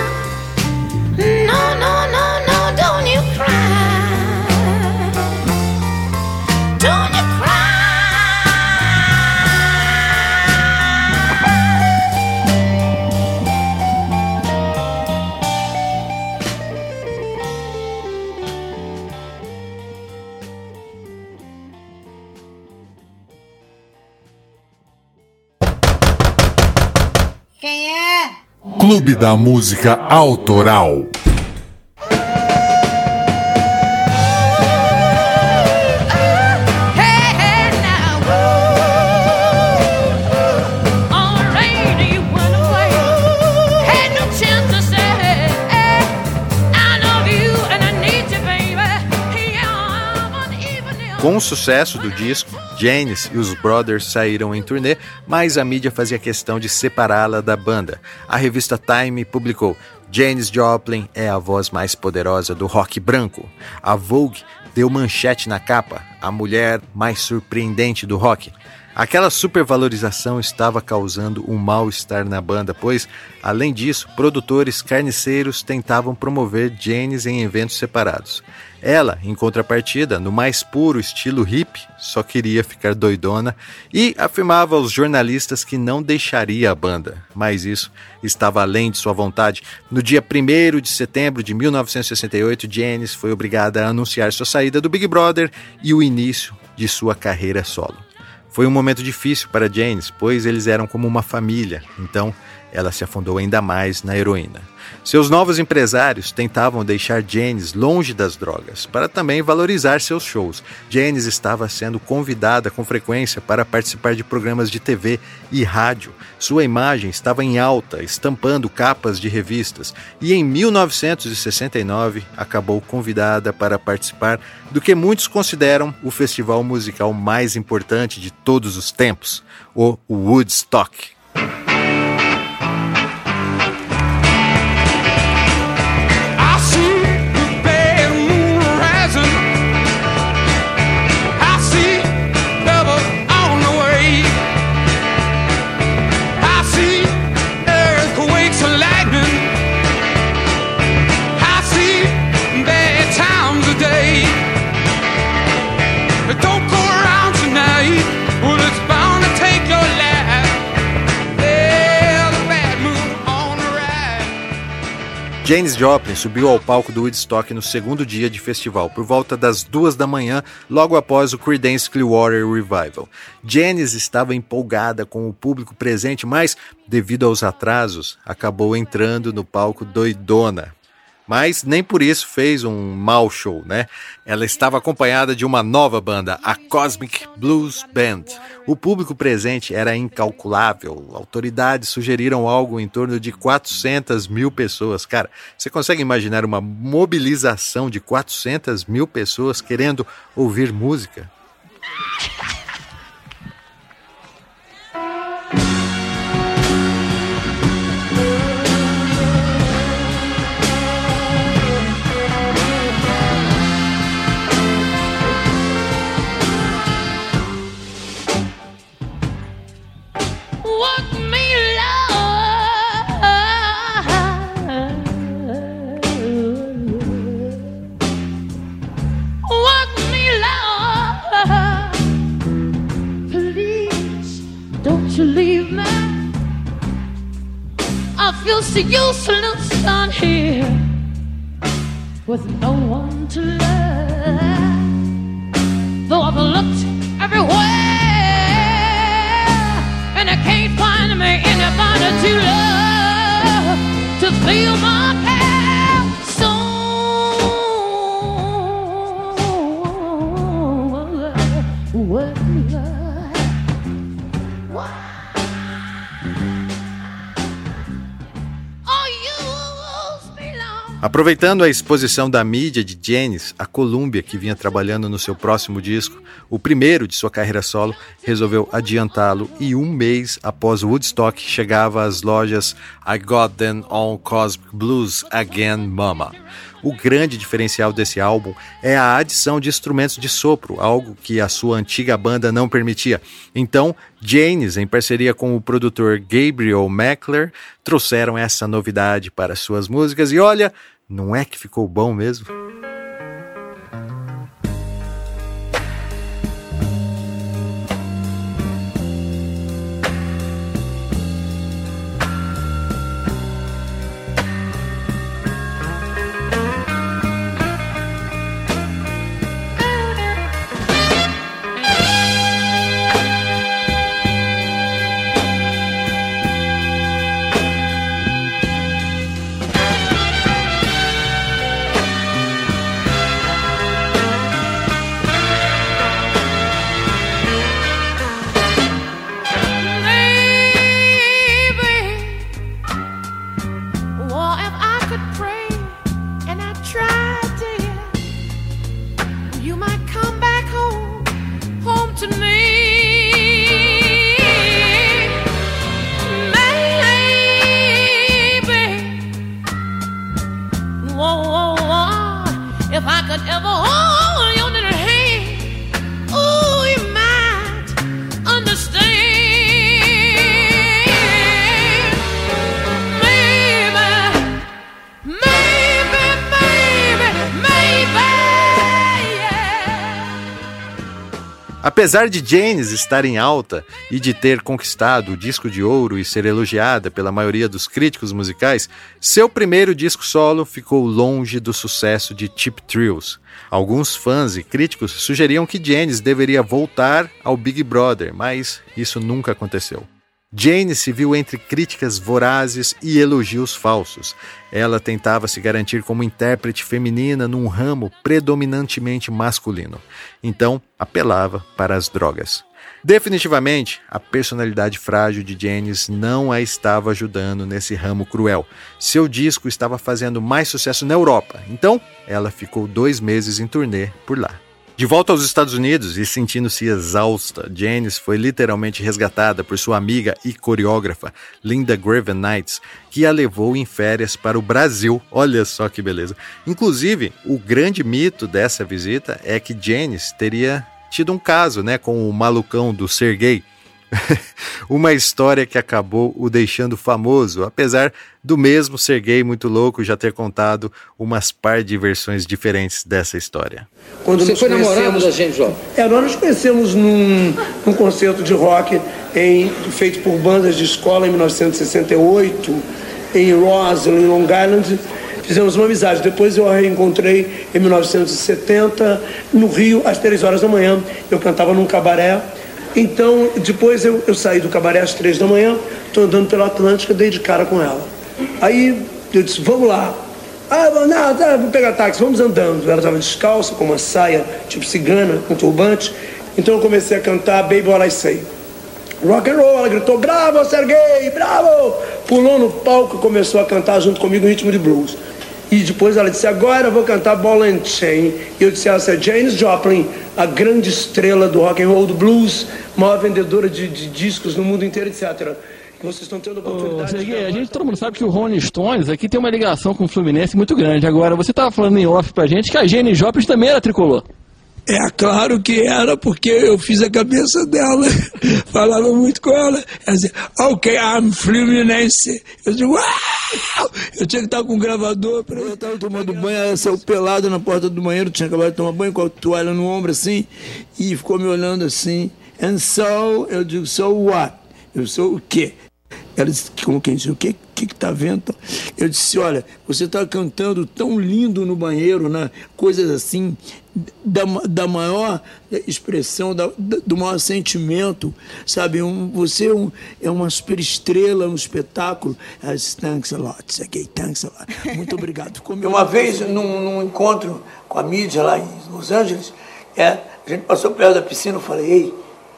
Yeah, but even if Com o sucesso do disco, Janis e os Brothers saíram em turnê, mas a mídia fazia questão de separá-la da banda. A revista Time publicou: Janis Joplin é a voz mais poderosa do rock branco. A Vogue deu manchete na capa: a mulher mais surpreendente do rock. Aquela supervalorização estava causando um mal-estar na banda, pois, além disso, produtores carniceiros tentavam promover Janis em eventos separados. Ela, em contrapartida, no mais puro estilo hip, só queria ficar doidona e afirmava aos jornalistas que não deixaria a banda. Mas isso estava além de sua vontade. No dia 1 de setembro de 1968, Janis foi obrigada a anunciar sua saída do Big Brother e o início de sua carreira solo. Foi um momento difícil para Janis, pois eles eram como uma família, então ela se afundou ainda mais na heroína. Seus novos empresários tentavam deixar Janis longe das drogas, para também valorizar seus shows. Janis estava sendo convidada com frequência para participar de programas de TV e rádio. Sua imagem estava em alta, estampando capas de revistas, e em 1969 acabou convidada para participar do que muitos consideram o festival musical mais importante de todos os tempos, o Woodstock. Janis Joplin subiu ao palco do Woodstock no segundo dia de festival, por volta das duas da manhã, logo após o Creedence Clearwater Revival. Janis estava empolgada com o público presente, mas, devido aos atrasos, acabou entrando no palco doidona. Mas nem por isso fez um mau show, né? Ela estava acompanhada de uma nova banda, a Cosmic Blues Band. O público presente era incalculável. Autoridades sugeriram algo em torno de 400 mil pessoas. Cara, você consegue imaginar uma mobilização de 400 mil pessoas querendo ouvir música? I feel so useless down here with no one to love. Though I've looked everywhere and I can't find me anybody to love to feel my care Aproveitando a exposição da mídia de Janis, a Columbia, que vinha trabalhando no seu próximo disco, o primeiro de sua carreira solo, resolveu adiantá-lo e um mês após Woodstock chegava às lojas I Got Them on Cosmic Blues Again Mama. O grande diferencial desse álbum é a adição de instrumentos de sopro, algo que a sua antiga banda não permitia. Então, Janis, em parceria com o produtor Gabriel Mackler, trouxeram essa novidade para suas músicas e olha, não é que ficou bom mesmo? Apesar de Janis estar em alta e de ter conquistado o disco de ouro e ser elogiada pela maioria dos críticos musicais, seu primeiro disco solo ficou longe do sucesso de Cheap Thrills. Alguns fãs e críticos sugeriam que Janis deveria voltar ao Big Brother, mas isso nunca aconteceu. Jane se viu entre críticas vorazes e elogios falsos. Ela tentava se garantir como intérprete feminina num ramo predominantemente masculino. Então, apelava para as drogas. Definitivamente, a personalidade frágil de Janis não a estava ajudando nesse ramo cruel. Seu disco estava fazendo mais sucesso na Europa, então ela ficou dois meses em turnê por lá. De volta aos Estados Unidos e sentindo-se exausta, Janis foi literalmente resgatada por sua amiga e coreógrafa Linda Graven Knights, que a levou em férias para o Brasil. Olha só que beleza. Inclusive, o grande mito dessa visita é que Janis teria tido um caso, né, com o malucão do Sergei. (laughs) Uma história que acabou o deixando famoso, apesar do mesmo Sergei muito louco já ter contado umas par de versões diferentes dessa história. Quando Você nos foi namorado conhecemos- da James Joplin? É, nós nos conhecemos num, num concerto de rock em, feito por bandas de escola em 1968, em Roswell, em Long Island. Fizemos uma amizade. Depois eu a reencontrei em 1970, no Rio, às três horas da manhã. Eu cantava num cabaré. Então, depois eu, eu saí do cabaré às três da manhã, estou andando pela Atlântica, dei de cara com ela. Aí eu disse, vamos lá. Ah, vou, não, tá, vou pegar táxi, vamos andando. Ela estava descalça, com uma saia tipo cigana, com turbante. Então eu comecei a cantar Baby What I Say. Rock and roll, ela gritou, bravo, Sergei, bravo! Pulou no palco e começou a cantar junto comigo em ritmo de blues. E depois ela disse, agora eu vou cantar Ball and Chain. E eu disse, essa é Janis Joplin, a grande estrela do rock and roll, do blues, maior vendedora de, de discos no mundo inteiro, etc. Vocês estão tendo a Ô, oportunidade Serguei, de a gente, todo mundo sabe que o Rolling Stones aqui tem uma ligação com o Fluminense muito grande. Agora, você estava falando em off pra gente que a Jenny Joplin também era tricolor. É claro que era, porque eu fiz a cabeça dela, (laughs) falava muito com ela. Ela dizia, ok, I'm Fluminense. Eu digo, uau! Eu tinha que estar com um gravador. Pra... Eu estava tomando banho, ela saiu pelada na porta do banheiro, tinha acabado de tomar banho com a toalha no ombro assim, e ficou me olhando assim. And so, eu digo, so what? Eu sou o quê? Ela disse, como quem disse, o que que que tá vendo? Eu disse, olha, você está cantando tão lindo no banheiro, né? Coisas assim, da, da maior expressão, da, do maior sentimento, sabe? Um, você é, um, é uma super estrela, um espetáculo. Disse, thanks a lot, Sergei, thanks a lot. Muito obrigado. Me Uma vez, num, num encontro com a mídia lá em Los Angeles, é, a gente passou perto da piscina, eu falei, ei,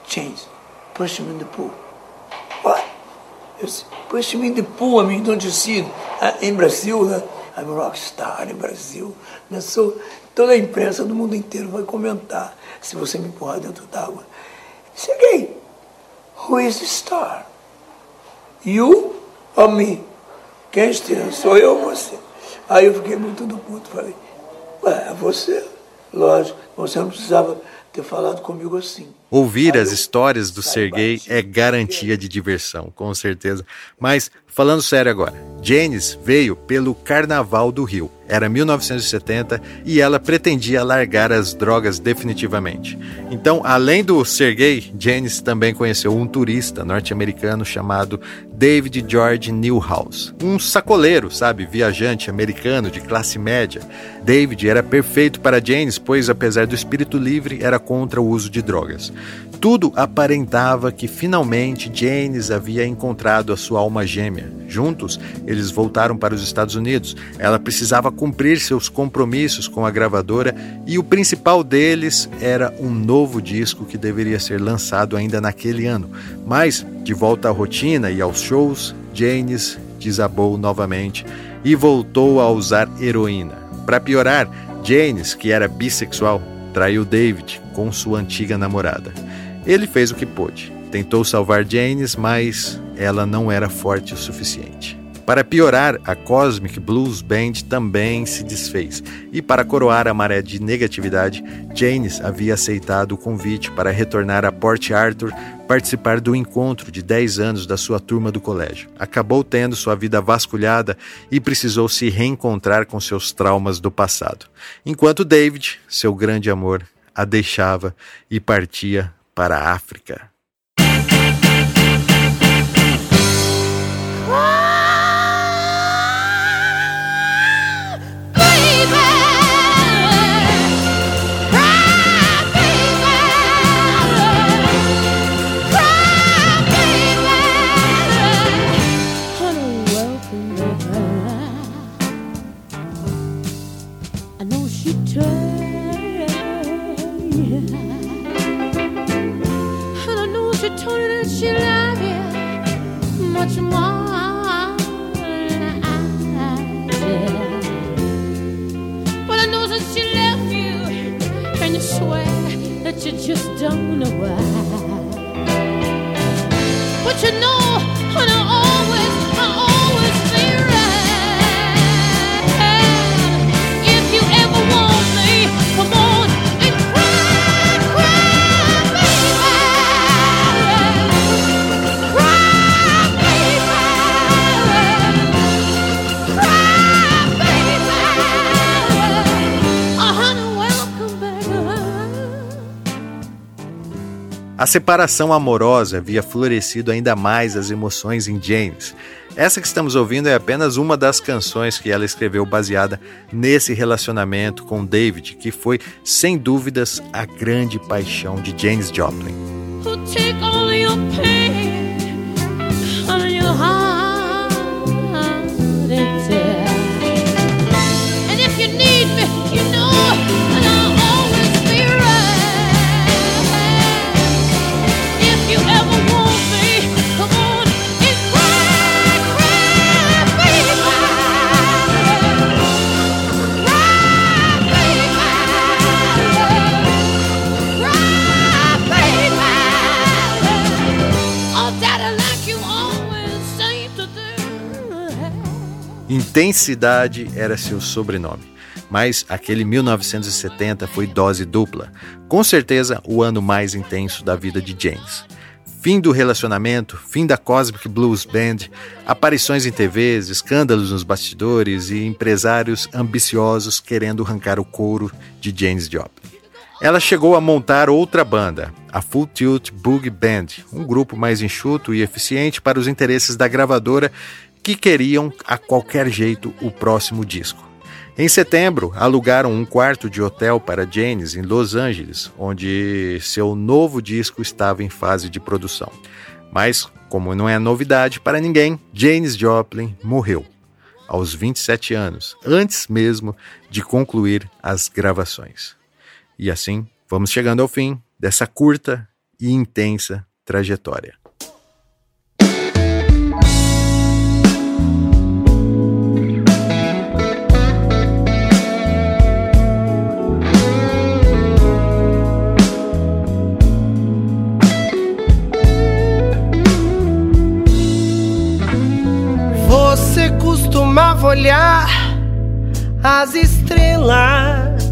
James, push him in the pool. What? Eu disse, push him in the pool, I mean, don't you see? Ah, Em Brasil, né? I'm a rockstar em Brasil. Né? Sou, toda a imprensa do mundo inteiro vai comentar se você me empurrar dentro d'água. Cheguei. Who is the star? You or me? Quem é estrela? Sou eu ou você? Aí eu fiquei muito do puto. Falei, ué, é você. Lógico, você não precisava ter falado comigo assim. Ouvir as histórias do Sergei é garantia de diversão, com certeza. Mas, falando sério agora, Janis veio pelo Carnaval do Rio. Era 1970 e ela pretendia largar as drogas definitivamente. Então, além do Sergei, Janis também conheceu um turista norte-americano chamado David George Newhouse. Um sacoleiro, sabe, viajante americano de classe média. David era perfeito para Janis, pois apesar do espírito livre, era contra o uso de drogas. Tudo aparentava que finalmente Janis havia encontrado a sua alma gêmea. Juntos, eles voltaram para os Estados Unidos. Ela precisava cumprir seus compromissos com a gravadora e o principal deles era um novo disco que deveria ser lançado ainda naquele ano. Mas, de volta à rotina e aos shows, Janis desabou novamente e voltou a usar heroína. Para piorar, Janis, que era bissexual, traiu David com sua antiga namorada. Ele fez o que pôde. Tentou salvar Janis, mas ela não era forte o suficiente. Para piorar, a Cosmic Blues Band também se desfez. E para coroar a maré de negatividade, Janis havia aceitado o convite para retornar a Port Arthur participar do encontro de 10 anos da sua turma do colégio. Acabou tendo sua vida vasculhada e precisou se reencontrar com seus traumas do passado. Enquanto David, seu grande amor, a deixava e partia para a África. Just don't know why. But you know, A separação amorosa havia florescido ainda mais as emoções em James. Essa que estamos ouvindo é apenas uma das canções que ela escreveu baseada nesse relacionamento com David, que foi, sem dúvidas, a grande paixão de Janis Joplin. Intensidade era seu sobrenome. Mas aquele 1970 foi dose dupla. Com certeza, o ano mais intenso da vida de James. Fim do relacionamento, fim da Cosmic Blues Band, aparições em TVs, escândalos nos bastidores e empresários ambiciosos querendo arrancar o couro de James Joplin. Ela chegou a montar outra banda, a Full Tilt Boogie Band, um grupo mais enxuto e eficiente para os interesses da gravadora que queriam a qualquer jeito o próximo disco. Em setembro, alugaram um quarto de hotel para Janis em Los Angeles, onde seu novo disco estava em fase de produção. Mas, como não é novidade para ninguém, Janis Joplin morreu aos 27 anos, antes mesmo de concluir as gravações. E assim, vamos chegando ao fim dessa curta e intensa trajetória. Costumava olhar as estrelas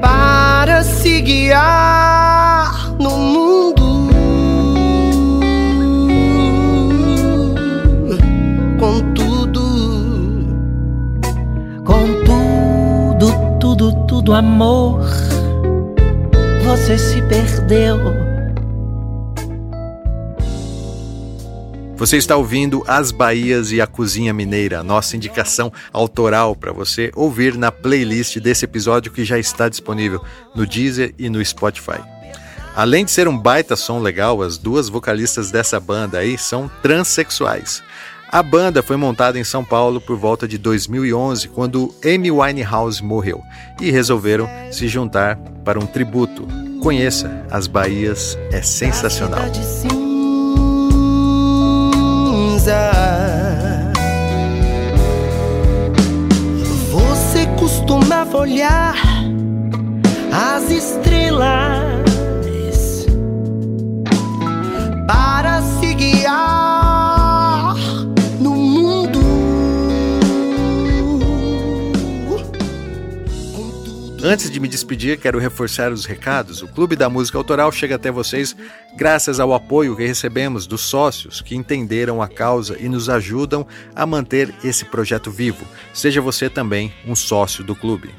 para se guiar no mundo. Com tudo, Com tudo, tudo, tudo, amor, você se perdeu. Você está ouvindo As Bahias e a Cozinha Mineira, nossa indicação autoral para você ouvir na playlist desse episódio que já está disponível no Deezer e no Spotify. Além de ser um baita som legal, as duas vocalistas dessa banda aí são transexuais. A banda foi montada em São Paulo por volta de 2011, quando Amy Winehouse morreu, e resolveram se juntar para um tributo. Conheça As Bahias, é sensacional. Cinza. Você costumava olhar as estrelas Antes de me despedir, quero reforçar os recados. O Clube da Música Autoral chega até vocês graças ao apoio que recebemos dos sócios que entenderam a causa e nos ajudam a manter esse projeto vivo. Seja você também um sócio do clube.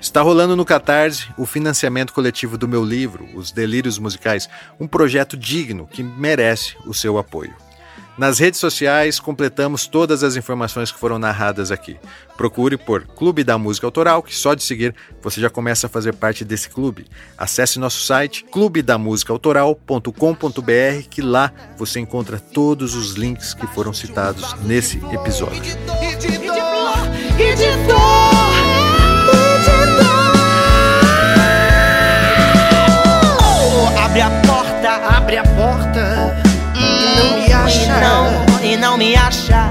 Está rolando no Catarse o financiamento coletivo do meu livro, Os Delírios Musicais, um projeto digno que merece o seu apoio. Nas redes sociais, completamos todas as informações que foram narradas aqui. Procure por Clube da Música Autoral, que só de seguir você já começa a fazer parte desse clube. Acesse nosso site clubedamusicaautoral.com.br, que lá você encontra todos os links que foram citados nesse episódio. E de dor, e de dor, e de dor. Abre a porta, abre a porta acha. Não, e não me acha.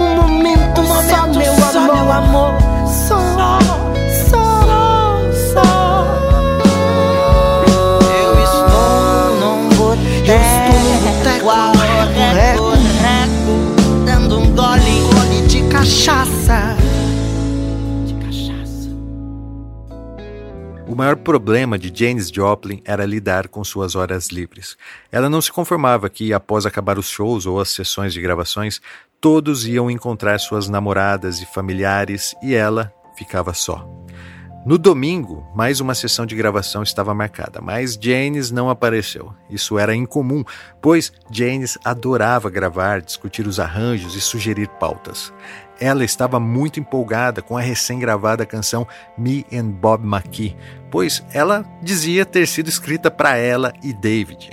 Um momento, Um momento só, meu só, amor. meu amor. Só, só, só. Eu estou num boteco, Eu estou num boteco, a reco, reco, dando um gole, Gole de cachaça. O maior problema de Janis Joplin era lidar com suas horas livres. Ela não se conformava que, após acabar os shows ou as sessões de gravações, todos iam encontrar suas namoradas e familiares e ela ficava só. No domingo, mais uma sessão de gravação estava marcada, mas Janis não apareceu. Isso era incomum, pois Janis adorava gravar, discutir os arranjos e sugerir pautas. Ela estava muito empolgada com a recém-gravada canção Me and Bob McKee, pois ela dizia ter sido escrita para ela e David.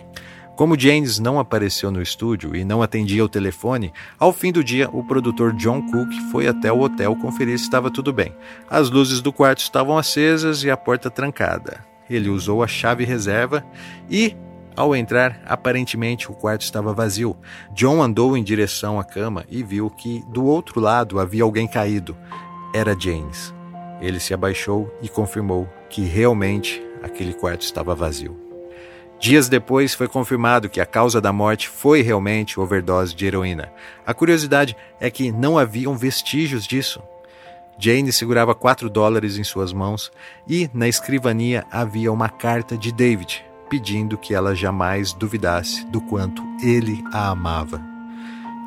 Como James não apareceu no estúdio e não atendia o telefone, ao fim do dia o produtor John Cook foi até o hotel conferir se estava tudo bem. As luzes do quarto estavam acesas e a porta trancada. Ele usou a chave reserva e, ao entrar, aparentemente o quarto estava vazio. John andou em direção à cama e viu que do outro lado havia alguém caído. Era James. Ele se abaixou e confirmou que realmente aquele quarto estava vazio. Dias depois foi confirmado que a causa da morte foi realmente overdose de heroína. A curiosidade é que não haviam vestígios disso. Jane segurava 4 dólares em suas mãos e na escrivania havia uma carta de David pedindo que ela jamais duvidasse do quanto ele a amava.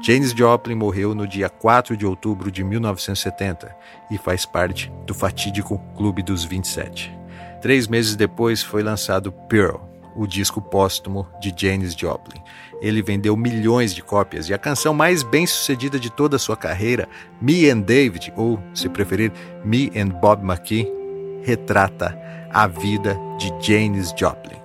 Janis Joplin morreu no dia 4 de outubro de 1970 e faz parte do fatídico Clube dos 27. Três meses depois foi lançado Pearl, o disco póstumo de Janis Joplin. Ele vendeu milhões de cópias e a canção mais bem sucedida de toda a sua carreira, Me and David, ou, se preferir, Me and Bob McKee, retrata a vida de Janis Joplin.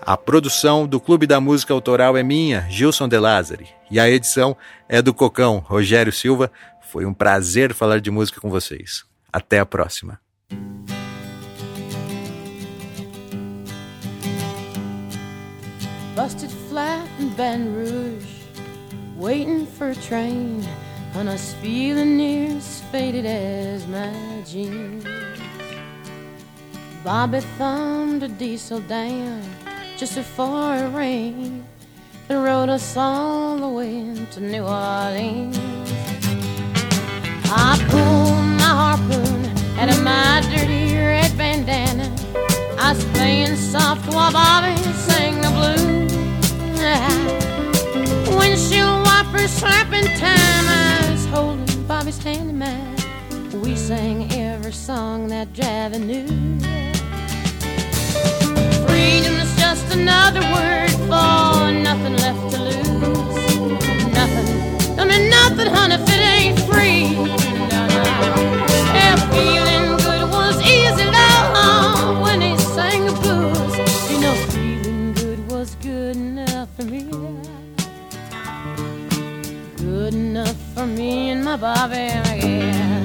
A produção do Clube da Música Autoral é minha, Gilson De Lázari, e a edição é do Cocão, Rogério Silva. Foi um prazer falar de música com vocês. Até a próxima. Busted flat in Baton Rouge, waiting for a train, and I was feeling near as faded as my jeans. Bobby thumbed a diesel down just before it rained and rode us all the way to New Orleans. I pulled my harpoon out of my dirty red bandana. I was playing soft while Bobby sang the blues. Windshield wipers slapping time. I was holding Bobby's hand in mine. We sang every song that Javi knew. Freedom is just another word for nothing left to lose. Nothing. I mean nothing, honey, if it ain't free. No, no. Yeah, feeling me and my Bobby, yeah.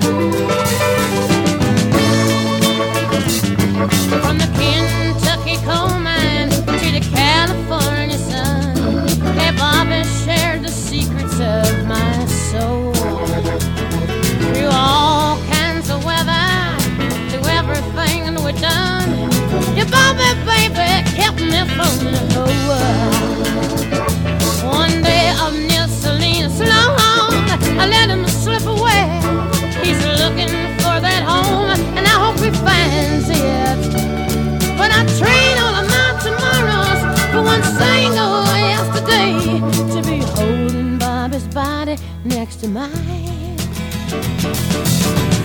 From the Kentucky coal mine to the California sun, hey Bobby shared the secrets of my soul. Through all kinds of weather, through everything that we done, your Bobby baby kept me from the whole world. I let him slip away. He's looking for that home, and I hope he finds it. But I train all of my tomorrows for one single yesterday to be holding Bobby's body next to mine.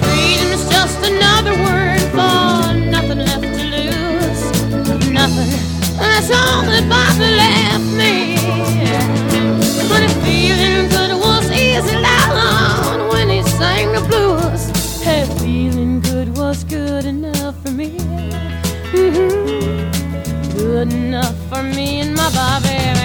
Freedom is just another word for nothing left to lose. Nothing. That's all that Bobby left Good enough for me and my Bobby.